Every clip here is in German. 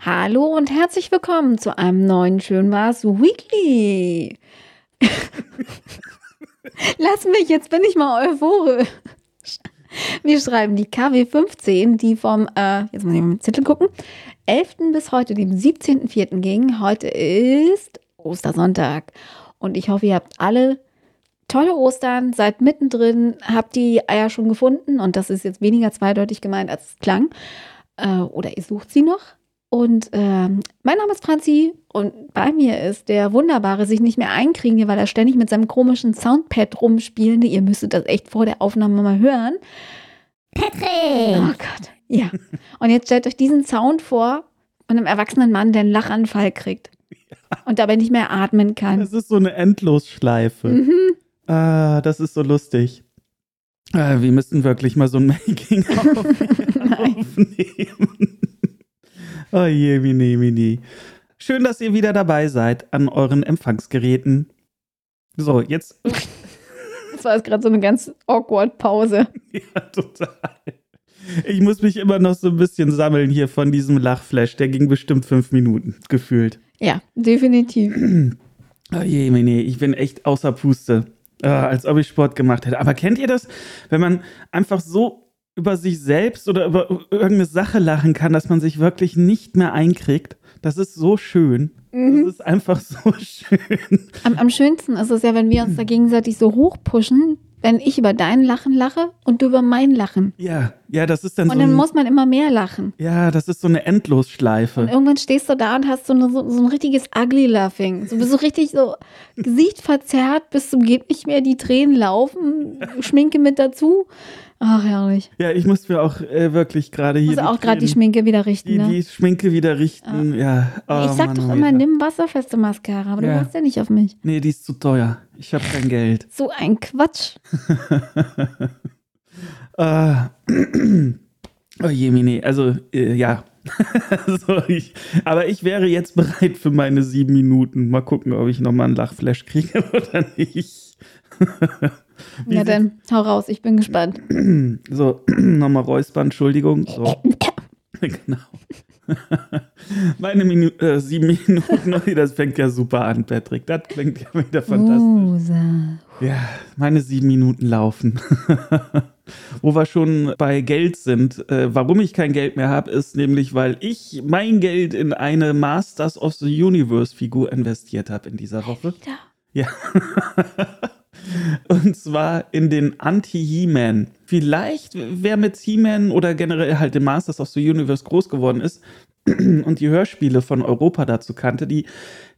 Hallo und herzlich willkommen zu einem neuen Schön war's Weekly. Lass mich, jetzt bin ich mal euphorisch. Wir schreiben die KW 15, die vom, äh, jetzt muss ich mal mit Zettel gucken, 11. bis heute, dem 17.04. ging. Heute ist Ostersonntag. Und ich hoffe, ihr habt alle tolle Ostern, seid mittendrin, habt die Eier schon gefunden. Und das ist jetzt weniger zweideutig gemeint, als es klang. Äh, oder ihr sucht sie noch. Und ähm, mein Name ist Franzi und bei mir ist der wunderbare sich nicht mehr einkriegen, weil er ständig mit seinem komischen Soundpad rumspielende. Ihr müsstet das echt vor der Aufnahme mal hören. Patrick! Oh Gott. Ja. Und jetzt stellt euch diesen Sound vor von einem erwachsenen Mann, der einen Lachanfall kriegt. Und dabei nicht mehr atmen kann. Das ist so eine Endlosschleife. Mhm. Ah, das ist so lustig. Ah, wir müssen wirklich mal so ein Making-of aufnehmen. Oh je, mini, mini. Schön, dass ihr wieder dabei seid an euren Empfangsgeräten. So, jetzt. Das war jetzt gerade so eine ganz awkward Pause. Ja, total. Ich muss mich immer noch so ein bisschen sammeln hier von diesem Lachflash. Der ging bestimmt fünf Minuten, gefühlt. Ja, definitiv. Oh je, mini, ich bin echt außer Puste. Ah, als ob ich Sport gemacht hätte. Aber kennt ihr das, wenn man einfach so über sich selbst oder über irgendeine Sache lachen kann, dass man sich wirklich nicht mehr einkriegt? Das ist so schön. Das ist einfach so schön. Am, am schönsten ist es ja, wenn wir uns da gegenseitig so hochpushen, wenn ich über dein Lachen lache und du über mein Lachen. Ja, ja, das ist dann Und so. dann Ein, muss man immer mehr lachen. ja, das ist so eine Und Endlosschleife. irgendwann stehst du da und hast so, eine, so, so ein richtiges ugly Laughing. So bist so richtig so Gesicht verzerrt, bis zum geht nicht mehr, die Tränen laufen, Schminke mit dazu. Ach, herrlich. Ja, ich muss mir auch äh, wirklich gerade hier. Muss auch gerade die Schminke wieder richten, die, ne? die Schminke wieder richten. Ja. Oh, ich sag Mann, doch immer, ja. nimm wasserfeste Mascara, aber du Ja. hast ja nicht auf mich. Nee, die ist zu teuer. Ich habe kein Geld. So ein Quatsch. Ah. oh je, Mini. Also, äh, ja. so, ich, aber ich wäre jetzt bereit für meine sieben Minuten. Mal gucken, ob ich nochmal einen Lachflash kriege oder nicht. Wie Na dann, hau raus, ich bin gespannt. So, nochmal räuspern, Entschuldigung. So. genau. Meine Minu äh, sieben Minuten, das fängt ja super an, Patrick. Das klingt ja wieder fantastisch. Rosa. Ja, meine sieben Minuten laufen. Wo wir schon bei Geld sind. Äh, warum ich kein Geld mehr habe, ist nämlich, weil ich mein Geld in eine Masters of the Universe Figur investiert habe in dieser Woche. Wieder. Ja. Und zwar in den Anti-He-Man. Vielleicht, wer mit He-Man oder generell halt dem Masters of the Universe groß geworden ist und die Hörspiele von Europa dazu kannte, die,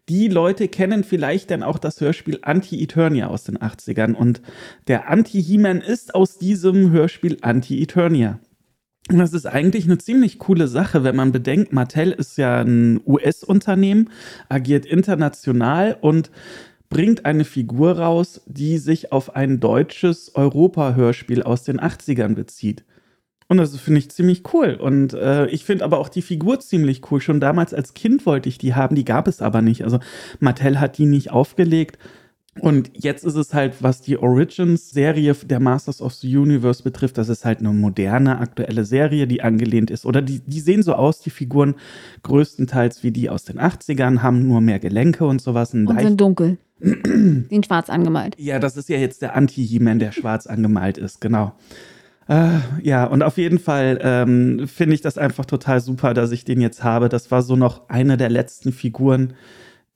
die Leute kennen vielleicht dann auch das Hörspiel Anti-Eternia aus den 80ern. Und der Anti-He-Man ist aus diesem Hörspiel Anti-Eternia. Und das ist eigentlich eine ziemlich coole Sache, wenn man bedenkt, Mattel ist ja ein US-Unternehmen, agiert international und bringt eine Figur raus, die sich auf ein deutsches Europa-Hörspiel aus den 80ern bezieht. Und das finde ich ziemlich cool. Und äh, ich finde aber auch die Figur ziemlich cool. Schon damals als Kind wollte ich die haben, die gab es aber nicht. Also Mattel hat die nicht aufgelegt. Und jetzt ist es halt, was die Origins-Serie der Masters of the Universe betrifft, das ist halt eine moderne, aktuelle Serie, die angelehnt ist. Oder die, die sehen so aus, die Figuren, größtenteils wie die aus den 80ern, haben nur mehr Gelenke und sowas. Und leicht sind dunkel. sind schwarz angemalt. ja, das ist ja jetzt der Anti-He-Man, der schwarz angemalt ist, genau. Äh, ja, und auf jeden Fall ähm, finde ich das einfach total super, dass ich den jetzt habe. Das war so noch eine der letzten Figuren,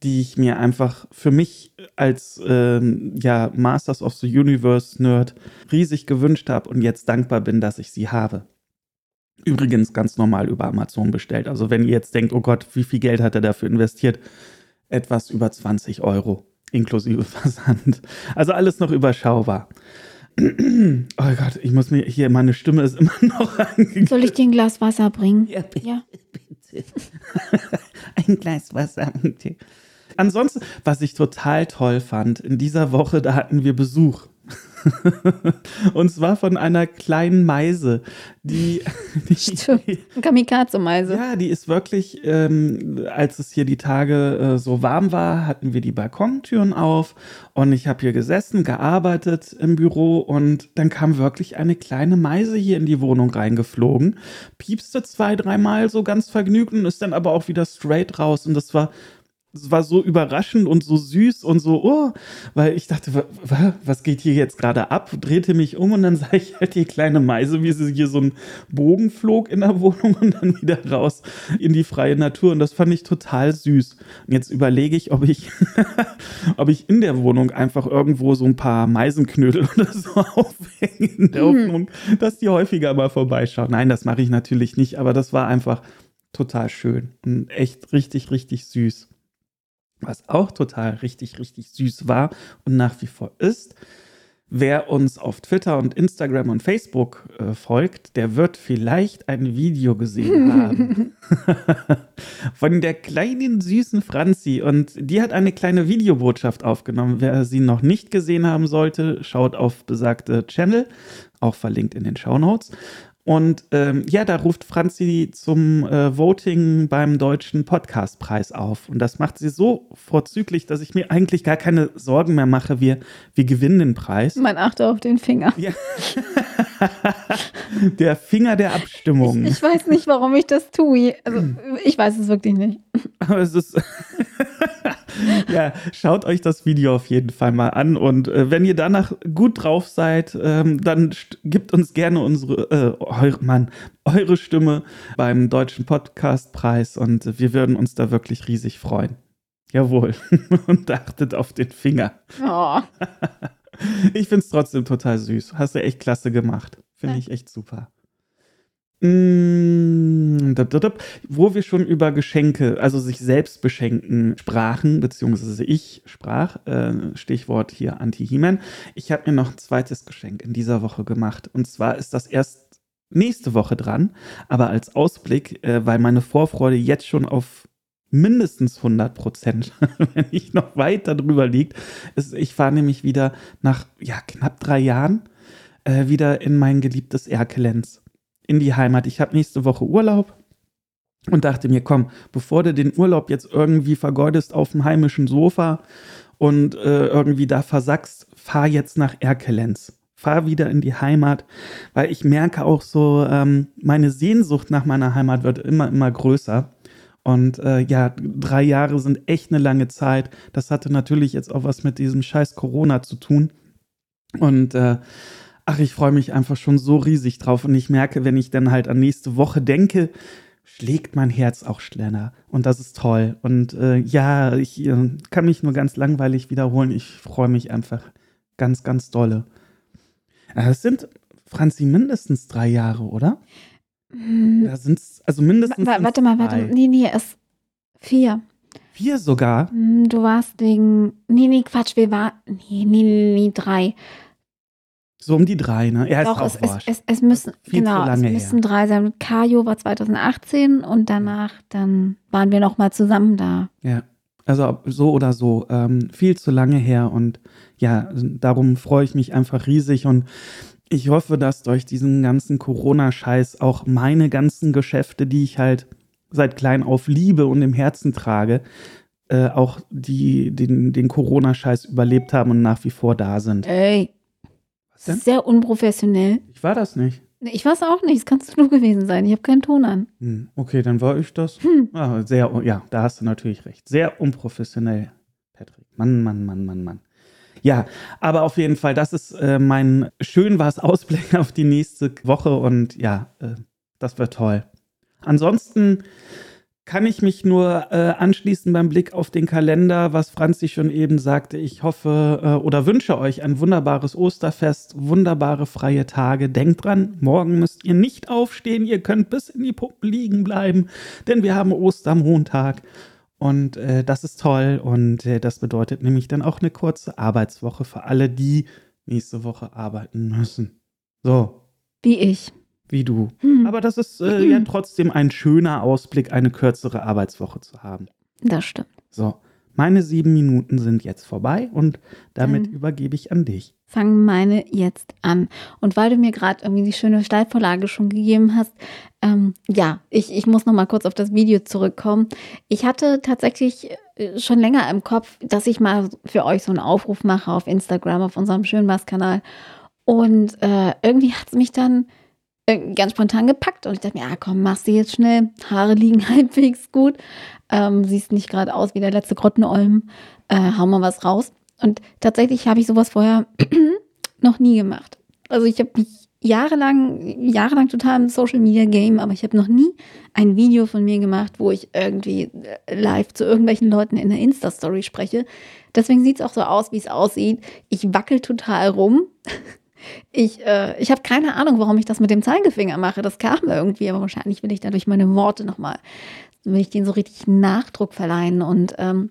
die ich mir einfach für mich als ähm, ja, Masters of the Universe Nerd riesig gewünscht habe und jetzt dankbar bin, dass ich sie habe. Übrigens ganz normal über Amazon bestellt. Also wenn ihr jetzt denkt, oh Gott, wie viel Geld hat er dafür investiert? Etwas über 20 Euro inklusive Versand. Also alles noch überschaubar. Oh Gott, ich muss mir hier, meine Stimme ist immer noch angegangen. Soll ich dir ein Glas Wasser bringen? Ja, bitte. Ja. bitte. Ein Glas Wasser. bitte. Ansonsten, was ich total toll fand, in dieser Woche, da hatten wir Besuch. Und zwar von einer kleinen Meise, die. die Stimmt. Kamikaze-Meise. ja, die ist wirklich, ähm, als es hier die Tage äh, so warm war, hatten wir die Balkontüren auf und ich habe hier gesessen, gearbeitet im Büro und dann kam wirklich eine kleine Meise hier in die Wohnung reingeflogen, piepste zwei, dreimal so ganz vergnügt und ist dann aber auch wieder straight raus und das war war so überraschend und so süß und so, oh, weil ich dachte, wa- wa- was geht hier jetzt gerade ab? Drehte mich um und dann sah ich halt die kleine Meise, wie sie hier so einen Bogen flog in der Wohnung und dann wieder raus in die freie Natur. Und das fand ich total süß. Und jetzt überlege ich, ob ich, ob ich in der Wohnung einfach irgendwo so ein paar Meisenknödel oder so aufhänge, in der Hoffnung, dass die häufiger mal vorbeischauen. Nein, das mache ich natürlich nicht, aber das war einfach total schön und echt richtig, richtig süß. Was auch total richtig, richtig süß war und nach wie vor ist, wer uns auf Twitter und Instagram und Facebook äh, folgt, der wird vielleicht ein Video gesehen haben von der kleinen süßen Franzi. Und die hat eine kleine Videobotschaft aufgenommen. Wer sie noch nicht gesehen haben sollte, schaut auf besagte Channel, auch verlinkt in den Show Notes. Und ähm, ja, da ruft Franzi zum äh, Voting beim Deutschen Podcastpreis auf. Und das macht sie so vorzüglich, dass ich mir eigentlich gar keine Sorgen mehr mache. Wir, wir gewinnen den Preis. Man achte auf den Finger. Ja. der Finger der Abstimmung. Ich weiß nicht, warum ich das tue. Also, ich weiß es wirklich nicht. Aber es ist. ja, schaut euch das Video auf jeden Fall mal an. Und äh, wenn ihr danach gut drauf seid, ähm, dann gebt uns gerne unsere, äh, eure, Mann, eure Stimme beim Deutschen Podcastpreis. Und wir würden uns da wirklich riesig freuen. Jawohl. Und achtet auf den Finger. Oh. Ich finde es trotzdem total süß. Hast du echt klasse gemacht. Finde ich echt super. Mm, Wo wir schon über Geschenke, also sich selbst beschenken, sprachen, beziehungsweise ich sprach, äh, Stichwort hier Anti-He-Man. Ich habe mir noch ein zweites Geschenk in dieser Woche gemacht. Und zwar ist das erst nächste Woche dran, aber als Ausblick, äh, weil meine Vorfreude jetzt schon auf mindestens 100 Prozent, wenn nicht noch weiter drüber liegt. Ich fahre nämlich wieder nach ja, knapp drei Jahren äh, wieder in mein geliebtes Erkelenz, in die Heimat. Ich habe nächste Woche Urlaub und dachte mir, komm, bevor du den Urlaub jetzt irgendwie vergeudest auf dem heimischen Sofa und äh, irgendwie da versackst, fahr jetzt nach Erkelenz. Fahr wieder in die Heimat, weil ich merke auch so, ähm, meine Sehnsucht nach meiner Heimat wird immer, immer größer. Und äh, ja, drei Jahre sind echt eine lange Zeit. Das hatte natürlich jetzt auch was mit diesem scheiß Corona zu tun. Und äh, ach, ich freue mich einfach schon so riesig drauf. Und ich merke, wenn ich dann halt an nächste Woche denke, schlägt mein Herz auch schneller. Und das ist toll. Und äh, ja, ich äh, kann mich nur ganz langweilig wiederholen. Ich freue mich einfach ganz, ganz dolle. Äh, Es sind, Franzi, mindestens drei Jahre, oder? Hm. Da sind es, also mindestens. Wa- Warte mal, warte mal. Nee, nee, es vier. Vier sogar. Hm, Du warst wegen. Nee, nee, Quatsch, wir waren. Nee, nee, nee, nee, drei. So um die drei, ne? Ja, ist Doch, auch es, es, es, es müssen. Genau, es müssen drei sein. Kajo war 2018 und danach, dann waren wir nochmal zusammen da. Ja, also so oder so, ähm, viel zu lange her und ja, darum freue ich mich einfach riesig und ich hoffe, dass durch diesen ganzen Corona-Scheiß auch meine ganzen Geschäfte, die ich halt seit klein auf liebe und im Herzen trage, äh, auch die den, den Corona-Scheiß überlebt haben und nach wie vor da sind. Ey. Denn? Sehr unprofessionell. Ich war das nicht. Ich weiß auch nicht, es kannst du gewesen sein. Ich habe keinen Ton an. Hm, okay, dann war ich das. Hm. Ah, sehr, ja, da hast du natürlich recht. Sehr unprofessionell, Patrick. Mann, Mann, Mann, Mann, Mann. Ja, aber auf jeden Fall, das ist äh, mein schön war's Ausblick auf die nächste Woche und ja, äh, das wird toll. Ansonsten kann ich mich nur äh, anschließen beim Blick auf den Kalender, was Franzi schon eben sagte. Ich hoffe äh, oder wünsche euch ein wunderbares Osterfest, wunderbare freie Tage. Denkt dran, morgen müsst ihr nicht aufstehen, ihr könnt bis in die Puppen liegen bleiben, denn wir haben Ostermontag. Und äh, das ist toll und äh, das bedeutet nämlich dann auch eine kurze Arbeitswoche für alle, die nächste Woche arbeiten müssen. So, Wie ich. Wie du. Hm. Aber das ist äh, ja trotzdem ein schöner Ausblick, eine kürzere Arbeitswoche zu haben. Das stimmt. So, Meine sieben Minuten sind jetzt vorbei und damit Dann- übergebe ich an dich. fangen meine jetzt an. Und weil du mir gerade irgendwie die schöne Steilvorlage schon gegeben hast, ähm, ja, ich, ich muss noch mal kurz auf das Video zurückkommen. Ich hatte tatsächlich äh, schon länger im Kopf, dass ich mal für euch so einen Aufruf mache auf Instagram, auf unserem Schönwas-Kanal. Und äh, irgendwie hat es mich dann ganz spontan gepackt und ich dachte mir, ja komm, machst du jetzt schnell. Haare liegen halbwegs gut. Ähm, siehst nicht gerade aus wie der letzte Grottenolm. Äh, hau mal was raus. Und tatsächlich habe ich sowas vorher noch nie gemacht. Also ich habe mich jahrelang, jahrelang total im Social Media Game, aber ich habe noch nie ein Video von mir gemacht, wo ich irgendwie äh, live zu irgendwelchen Leuten in der Insta-Story spreche. Deswegen sieht es auch so aus, wie es aussieht. Ich wackel total rum. Ich, äh, ich habe keine Ahnung, warum ich das mit dem Zeigefinger mache. Das kam irgendwie, aber wahrscheinlich will ich dadurch meine Worte nochmal, will ich denen so richtig Nachdruck verleihen und ähm,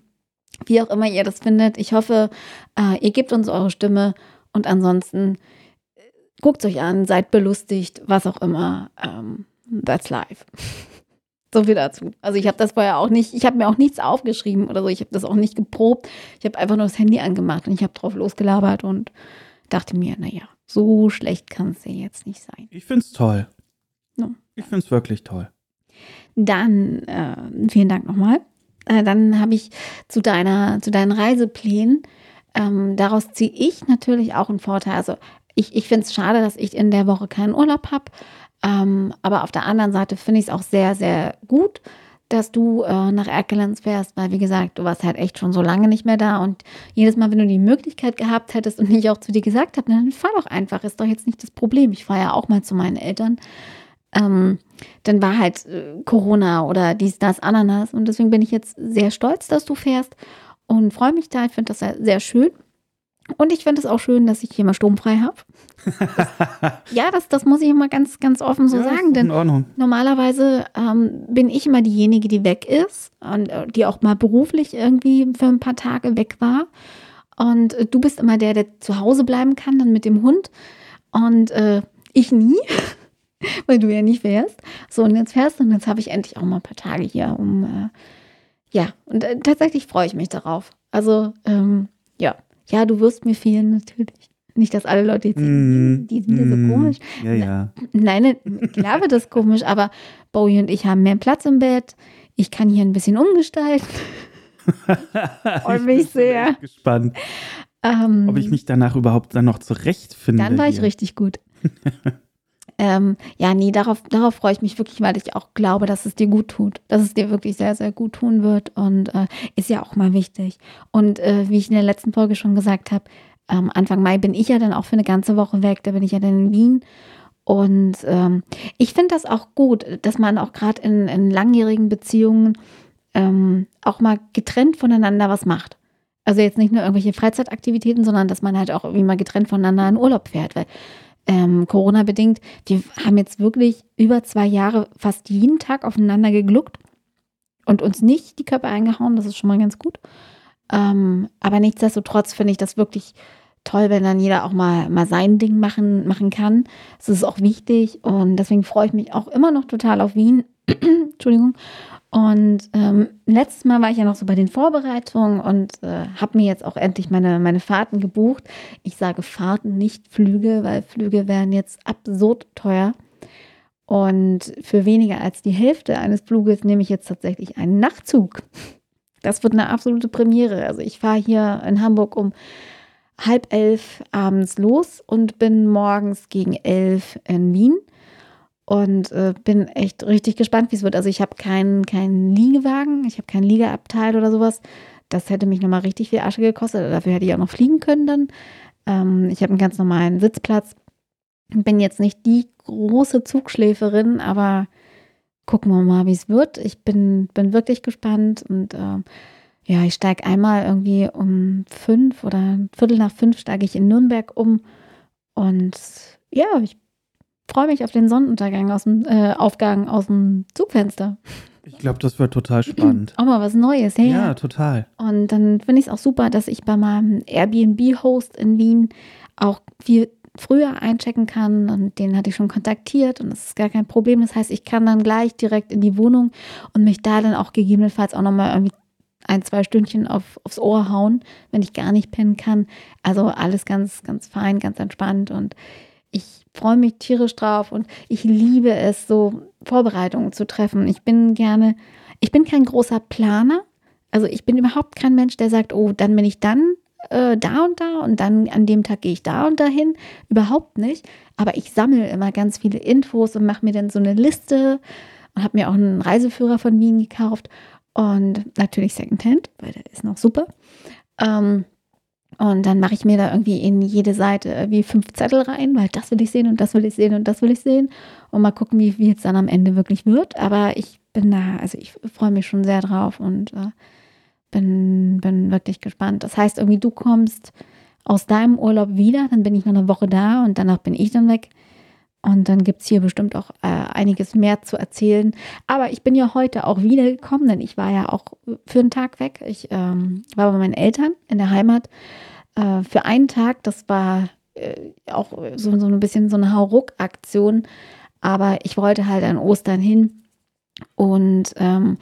wie auch immer ihr das findet. Ich hoffe, äh, ihr gebt uns eure Stimme und ansonsten äh, guckt euch an, seid belustigt, was auch immer. Ähm, that's life. So viel dazu. Also ich habe das vorher auch nicht, ich habe mir auch nichts aufgeschrieben oder so, ich habe das auch nicht geprobt. Ich habe einfach nur das Handy angemacht und ich habe drauf losgelabert und dachte mir, naja, so schlecht kann es ja jetzt nicht sein. Ich finde es toll. Ja. Ich finde es wirklich toll. Dann, äh, vielen Dank nochmal. Äh, dann habe ich zu deiner, zu deinen Reiseplänen, ähm, daraus ziehe ich natürlich auch einen Vorteil. Also ich, ich finde es schade, dass ich in der Woche keinen Urlaub habe. Ähm, aber auf der anderen Seite finde ich es auch sehr, sehr gut, dass du äh, nach Erkelenz fährst, weil wie gesagt, du warst halt echt schon so lange nicht mehr da und jedes Mal, wenn du die Möglichkeit gehabt hättest und ich auch zu dir gesagt habe, dann fahr doch einfach, ist doch jetzt nicht das Problem. Ich fahre ja auch mal zu meinen Eltern. Ähm, dann war halt äh, Corona oder dies, das, Ananas und deswegen bin ich jetzt sehr stolz, dass du fährst und freue mich da. Ich finde das sehr, sehr schön. Und ich finde es auch schön, dass ich hier mal sturmfrei habe. ja, das, das muss ich immer ganz, ganz offen so Ja, sagen, denn. Normalerweise ähm, bin ich immer diejenige, die weg ist und äh, die auch mal beruflich irgendwie für ein paar Tage weg war. Und äh, du bist immer der, der zu Hause bleiben kann, dann mit dem Hund. Und äh, ich nie, weil du ja nicht fährst. So, und jetzt fährst du und jetzt habe ich endlich auch mal ein paar Tage hier, um, äh, ja, und äh, tatsächlich freue ich mich darauf. Also, ähm, ja, ja, du wirst mir fehlen, natürlich. Nicht, dass alle Leute jetzt Mm, die sind ja so mm, komisch. Ja, ja. Nein, ne, klar wird das komisch, aber Bowie und ich haben mehr Platz im Bett. Ich kann hier ein bisschen umgestalten. Freue Ich mich bin sehr. echt gespannt, Ähm, ob ich mich danach überhaupt dann noch zurechtfinde. dann war ich hier. richtig gut. ähm, ja, nee, darauf, darauf freue ich mich wirklich, weil ich auch glaube, dass es dir gut tut. Dass es dir wirklich sehr, sehr gut tun wird. Und äh, ist ja auch mal wichtig. Und äh, wie ich in der letzten Folge schon gesagt habe, ähm, Anfang Mai bin ich ja dann auch für eine ganze Woche weg. Da bin ich ja dann in Wien. Und ähm, ich finde das auch gut, dass man auch gerade in, in langjährigen Beziehungen ähm, auch mal getrennt voneinander was macht. Also jetzt nicht nur irgendwelche Freizeitaktivitäten, sondern dass man halt auch irgendwie mal getrennt voneinander in Urlaub fährt. Weil ähm, Corona-bedingt, wir haben jetzt wirklich über zwei Jahre fast jeden Tag aufeinander gegluckt und uns nicht die Köpfe eingehauen. Das ist schon mal ganz gut. Ähm, aber nichtsdestotrotz finde ich das wirklich toll, wenn dann jeder auch mal, mal sein Ding machen, machen kann. Das ist auch wichtig und deswegen freue ich mich auch immer noch total auf Wien. Entschuldigung. Und ähm, letztes Mal war ich ja noch so bei den Vorbereitungen und äh, habe mir jetzt auch endlich meine, meine Fahrten gebucht. Ich sage Fahrten, nicht Flüge, weil Flüge wären jetzt absurd teuer. Und für weniger als die Hälfte eines Fluges nehme ich jetzt tatsächlich einen Nachtzug. Das wird eine absolute Premiere. Also ich fahre hier in Hamburg um halb elf abends los und bin morgens gegen elf in Wien und äh, bin echt richtig gespannt, wie es wird. Also ich habe keinen keinen Liegewagen, ich habe kein Liegeabteil oder sowas. Das hätte mich nochmal richtig viel Asche gekostet. Dafür hätte ich auch noch fliegen können dann. Ähm, ich habe einen ganz normalen Sitzplatz. Bin jetzt nicht die große Zugschläferin, aber gucken wir mal, wie es wird. Ich bin, bin wirklich gespannt und äh, ja, ich steige einmal irgendwie um fünf oder Viertel nach fünf steige ich in Nürnberg um und ja, ich freue mich auf den Sonnenuntergang aus dem äh, Aufgang aus dem Zugfenster. Ich glaube, das wird total spannend. Auch mal was Neues, hey. ja, total. Und dann finde ich es auch super, dass ich bei meinem Airbnb-Host in Wien auch viel früher einchecken kann und den hatte ich schon kontaktiert und das ist gar kein Problem. Das heißt, ich kann dann gleich direkt in die Wohnung und mich da dann auch gegebenenfalls auch nochmal irgendwie ein, zwei Stündchen auf, aufs Ohr hauen, wenn ich gar nicht pennen kann. Also alles ganz, ganz fein, ganz entspannt und ich freue mich tierisch drauf und ich liebe es, so Vorbereitungen zu treffen. Ich bin gerne, ich bin kein großer Planer. Also ich bin überhaupt kein Mensch, der sagt, oh, dann bin ich dann äh, da und da und dann an dem Tag gehe ich da und dahin. Überhaupt nicht. Aber ich sammle immer ganz viele Infos und mache mir dann so eine Liste und habe mir auch einen Reiseführer von Wien gekauft und natürlich Secondhand, weil der ist noch super. Ähm, und dann mache ich mir da irgendwie in jede Seite wie fünf Zettel rein, weil das will ich sehen und das will ich sehen und das will ich sehen. Und mal gucken, wie, wie es dann am Ende wirklich wird. Aber ich bin da, also ich freue mich schon sehr drauf und äh, bin, bin wirklich gespannt. Das heißt, irgendwie du kommst aus deinem Urlaub wieder, dann bin ich noch eine Woche da und danach bin ich dann weg. Und dann gibt es hier bestimmt auch äh, einiges mehr zu erzählen. Aber ich bin ja heute auch wiedergekommen, denn ich war ja auch für einen Tag weg. Ich ähm, war bei meinen Eltern in der Heimat äh, für einen Tag. Das war äh, auch so, so ein bisschen so eine Hauruck-Aktion. Aber ich wollte halt an Ostern hin. Und ähm,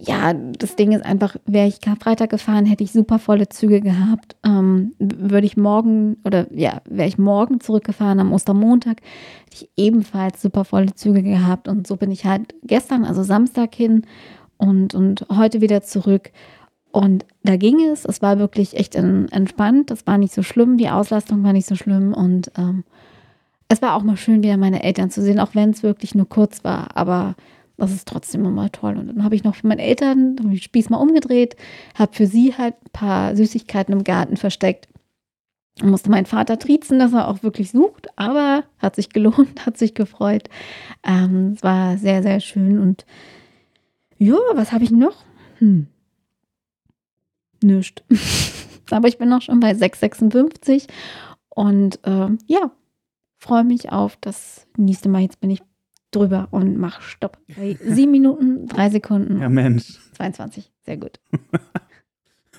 ja, das Ding ist einfach, wäre ich Freitag gefahren, hätte ich super volle Züge gehabt. Ähm, würde ich morgen oder ja, wäre ich morgen zurückgefahren am Ostermontag, hätte ich ebenfalls super volle Züge gehabt. Und so bin ich halt gestern, also Samstag hin und, und heute wieder zurück. Und da ging es, es war wirklich echt entspannt, das war nicht so schlimm, die Auslastung war nicht so schlimm und ähm, es war auch mal schön, wieder meine Eltern zu sehen, auch wenn es wirklich nur kurz war. Aber das ist trotzdem immer toll. Und dann habe ich noch für meine Eltern den Spieß mal umgedreht, habe für sie halt ein paar Süßigkeiten im Garten versteckt. Und musste meinen Vater triezen, dass er auch wirklich sucht, aber hat sich gelohnt, hat sich gefreut. Ähm, es war sehr, sehr schön. Und ja, was habe ich noch? Hm. Nischt. aber ich bin noch schon bei 6,56 und äh, ja, freue mich auf das nächste Mal. Jetzt bin ich drüber und mach Stopp. Sieben Minuten, drei Sekunden. Ja, Mensch. 22. Sehr gut.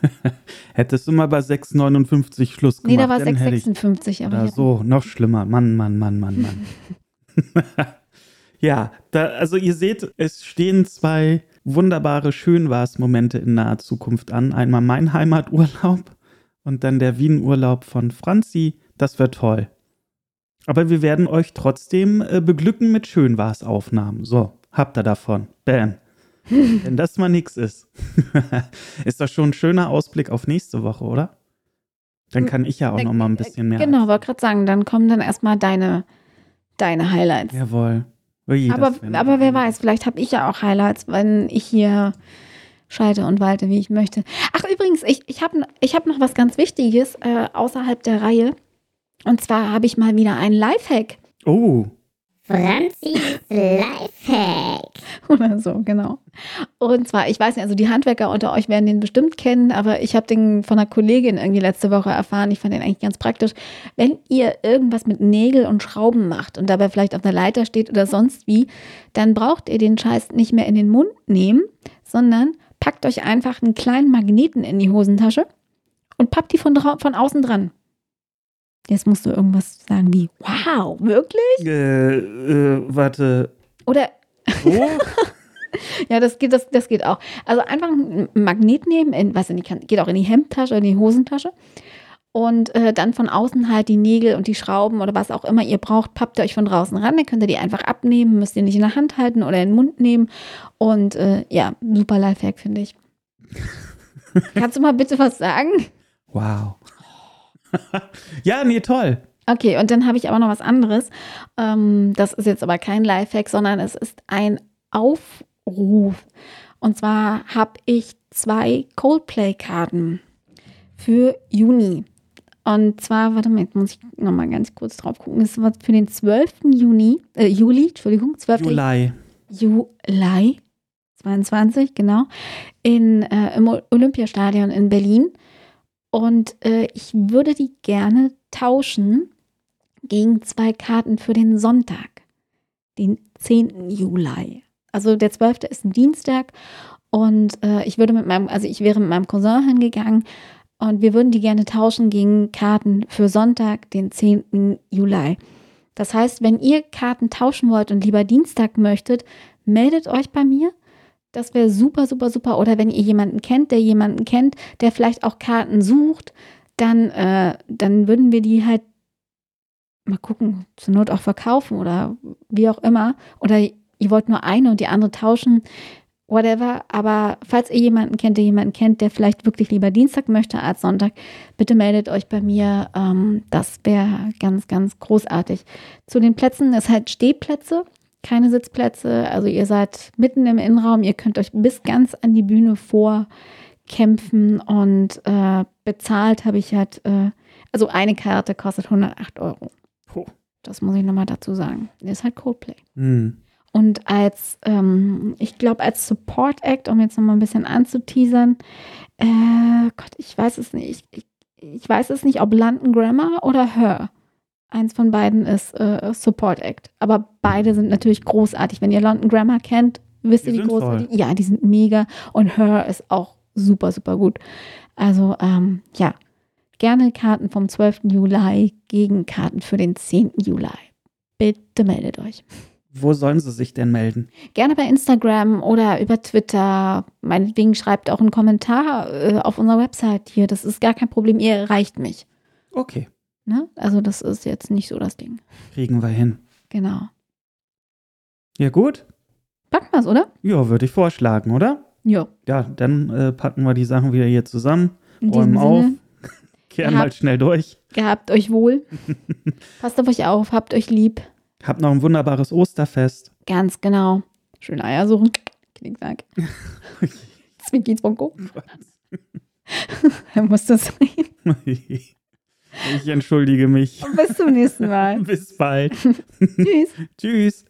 Hättest du mal bei 6,59 Schluss gemacht. Nee, da war 6,56. Aber so, noch schlimmer. Mann, Mann, Mann, Mann, Mann. ja, da, also ihr seht, es stehen zwei wunderbare Schönwars-Momente in naher Zukunft an. Einmal mein Heimaturlaub und dann der Wien-Urlaub von Franzi. Das wird toll. Aber wir werden euch trotzdem äh, beglücken mit Schönwas-Aufnahmen. So, habt ihr davon. Bam. Wenn das mal nichts ist. ist das schon ein schöner Ausblick auf nächste Woche, oder? Dann kann ich ja auch noch mal ein bisschen mehr. Genau, wollte gerade sagen, dann kommen dann erstmal deine, deine Highlights. Jawohl. Ui, aber, aber wer weiß, vielleicht habe ich ja auch Highlights, wenn ich hier schalte und walte, wie ich möchte. Ach, übrigens, ich, ich habe ich hab noch was ganz Wichtiges äh, außerhalb der Reihe. Und zwar habe ich mal wieder einen Lifehack. Oh. Franzis Lifehack. Oder so, genau. Und zwar, ich weiß nicht, also die Handwerker unter euch werden den bestimmt kennen, aber ich habe den von einer Kollegin irgendwie letzte Woche erfahren. Ich fand den eigentlich ganz praktisch. Wenn ihr irgendwas mit Nägel und Schrauben macht und dabei vielleicht auf einer Leiter steht oder sonst wie, dann braucht ihr den Scheiß nicht mehr in den Mund nehmen, sondern packt euch einfach einen kleinen Magneten in die Hosentasche und pappt die von, von außen dran. Jetzt musst du irgendwas sagen wie, wow, wirklich? Äh, äh, warte. Oder. Oh? ja, das geht, das, das geht auch. Also einfach einen Magnet nehmen, in, was in die, geht auch in die Hemdtasche, in die Hosentasche. Und äh, dann von außen halt die Nägel und die Schrauben oder was auch immer ihr braucht, pappt ihr euch von draußen ran. Dann könnt ihr die einfach abnehmen, müsst ihr nicht in der Hand halten oder in den Mund nehmen. Und äh, ja, super Lifehack, finde ich. Kannst du mal bitte was sagen? Wow. ja, nee, toll. Okay, und dann habe ich aber noch was anderes. Ähm, das ist jetzt aber kein Lifehack, sondern es ist ein Aufruf. Und zwar habe ich zwei Coldplay-Karten für Juni. Und zwar, warte mal, jetzt muss ich nochmal ganz kurz drauf gucken. Das war für den 12. Juni, äh, Juli, Entschuldigung, 12. Juli. Juli 22, genau, in, äh, im Olympiastadion in Berlin. Und äh, ich würde die gerne tauschen gegen zwei Karten für den Sonntag, den 10. Juli. Also der 12. ist ein Dienstag und äh, ich würde mit meinem, also ich wäre mit meinem Cousin hingegangen und wir würden die gerne tauschen gegen Karten für Sonntag, den 10. Juli. Das heißt, wenn ihr Karten tauschen wollt und lieber Dienstag möchtet, meldet euch bei mir. Das wäre super, super, super. Oder wenn ihr jemanden kennt, der jemanden kennt, der vielleicht auch Karten sucht, dann, äh, dann würden wir die halt mal gucken, zur Not auch verkaufen oder wie auch immer. Oder ihr wollt nur eine und die andere tauschen, whatever. Aber falls ihr jemanden kennt, der jemanden kennt, der vielleicht wirklich lieber Dienstag möchte als Sonntag, bitte meldet euch bei mir. Ähm, das wäre ganz, ganz großartig. Zu den Plätzen ist halt Stehplätze, keine Sitzplätze. Also ihr seid mitten im Innenraum, ihr könnt euch bis ganz an die Bühne vorkämpfen und äh, bezahlt habe ich halt, äh, also eine Karte kostet 108 Euro. Oh. Das muss ich nochmal dazu sagen. Das ist halt Coldplay. Hm. Und als, ähm, ich glaube, als Support Act, um jetzt nochmal ein bisschen anzuteasern, äh, Gott, ich weiß es nicht. Ich, ich weiß es nicht, ob London Grammar oder Her. Eins von beiden ist äh, Support Act. Aber beide sind natürlich großartig. Wenn ihr London Grammar kennt, wisst Die ihr, wie sind großartig. toll. Ja, die sind mega. Und Her ist auch super, super gut. Also, ähm, ja, gerne Karten vom 12. Juli gegen Karten für den 10. Juli. Bitte meldet euch. Wo sollen sie sich denn melden? Gerne bei Instagram oder über Twitter. Meinetwegen schreibt auch einen Kommentar äh, auf unserer Website hier. Das ist gar kein Problem. Ihr erreicht mich. Okay, Ne? Also, das ist jetzt nicht so das Ding. kriegen wir hin. Genau. Ja, gut. Packen wir's, oder? Ja, würde ich vorschlagen, oder? Ja. Ja, dann äh, packen wir die Sachen wieder hier zusammen, räumen auf, kehren mal schnell durch. gehabt euch wohl. Passt auf euch auf, habt euch lieb. Habt noch ein wunderbares Osterfest. Ganz genau. Schöne Eier suchen. Knickknack. Zwinki Zwonko. Er muss das sein. Ich entschuldige mich. Bis zum nächsten Mal. Bis bald. Tschüss. Tschüss.